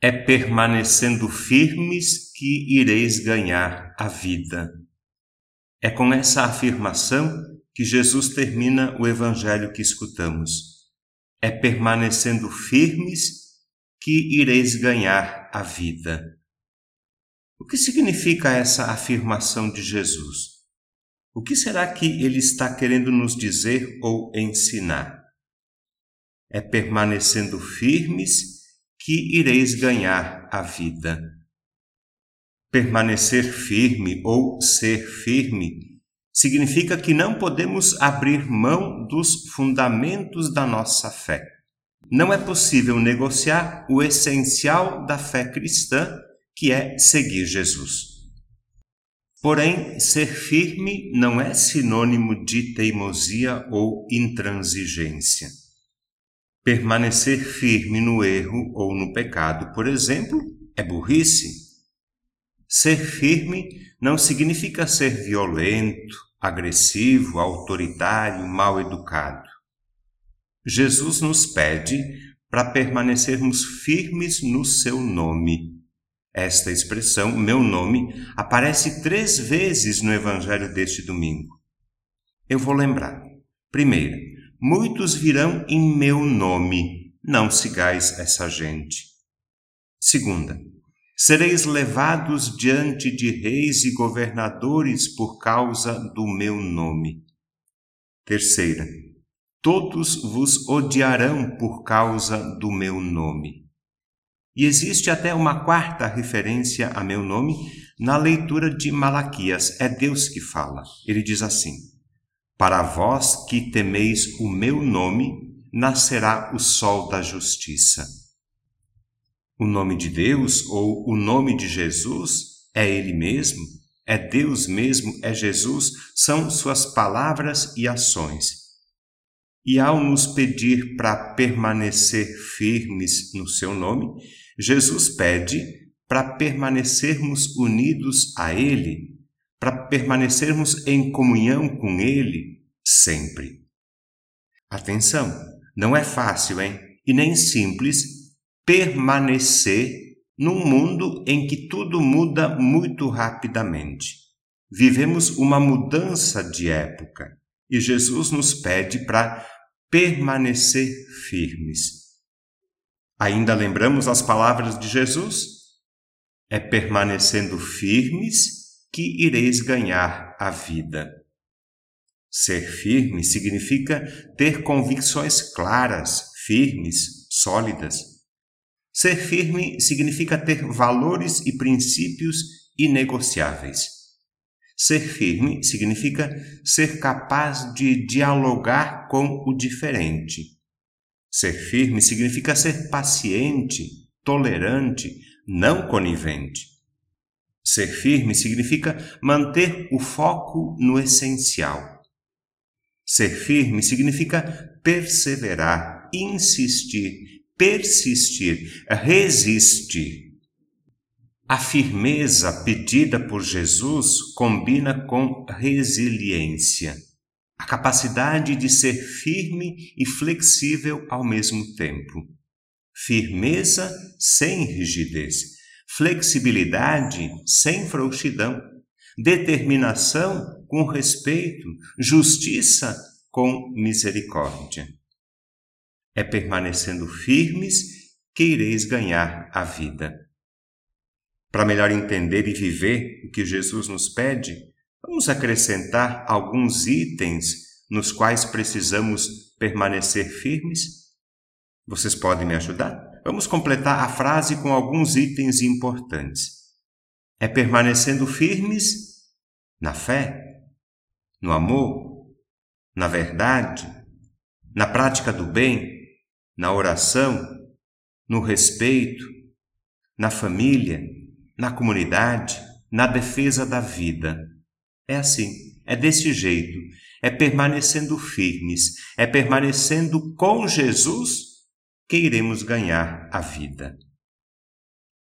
É permanecendo firmes que ireis ganhar a vida. É com essa afirmação que Jesus termina o evangelho que escutamos. É permanecendo firmes que ireis ganhar a vida. O que significa essa afirmação de Jesus? O que será que ele está querendo nos dizer ou ensinar? É permanecendo firmes que ireis ganhar a vida. Permanecer firme ou ser firme significa que não podemos abrir mão dos fundamentos da nossa fé. Não é possível negociar o essencial da fé cristã, que é seguir Jesus. Porém, ser firme não é sinônimo de teimosia ou intransigência. Permanecer firme no erro ou no pecado, por exemplo, é burrice. Ser firme não significa ser violento, agressivo, autoritário, mal educado. Jesus nos pede para permanecermos firmes no seu nome. Esta expressão, meu nome, aparece três vezes no Evangelho deste domingo. Eu vou lembrar. Primeira, Muitos virão em meu nome, não sigais essa gente. Segunda, sereis levados diante de reis e governadores por causa do meu nome. Terceira, todos vos odiarão por causa do meu nome. E existe até uma quarta referência a meu nome na leitura de Malaquias. É Deus que fala. Ele diz assim: para vós que temeis o meu nome, nascerá o sol da justiça. O nome de Deus ou o nome de Jesus é Ele mesmo, é Deus mesmo, é Jesus, são Suas palavras e ações. E ao nos pedir para permanecer firmes no Seu nome, Jesus pede para permanecermos unidos a Ele para permanecermos em comunhão com Ele sempre. Atenção, não é fácil, hein? E nem simples permanecer num mundo em que tudo muda muito rapidamente. Vivemos uma mudança de época e Jesus nos pede para permanecer firmes. Ainda lembramos as palavras de Jesus? É permanecendo firmes que ireis ganhar a vida. Ser firme significa ter convicções claras, firmes, sólidas. Ser firme significa ter valores e princípios inegociáveis. Ser firme significa ser capaz de dialogar com o diferente. Ser firme significa ser paciente, tolerante, não conivente. Ser firme significa manter o foco no essencial. Ser firme significa perseverar, insistir, persistir, resistir. A firmeza pedida por Jesus combina com resiliência, a capacidade de ser firme e flexível ao mesmo tempo. Firmeza sem rigidez flexibilidade sem frouxidão, determinação com respeito, justiça com misericórdia. É permanecendo firmes que ireis ganhar a vida. Para melhor entender e viver o que Jesus nos pede, vamos acrescentar alguns itens nos quais precisamos permanecer firmes? Vocês podem me ajudar? Vamos completar a frase com alguns itens importantes. É permanecendo firmes na fé, no amor, na verdade, na prática do bem, na oração, no respeito, na família, na comunidade, na defesa da vida. É assim, é desse jeito, é permanecendo firmes, é permanecendo com Jesus que iremos ganhar a vida.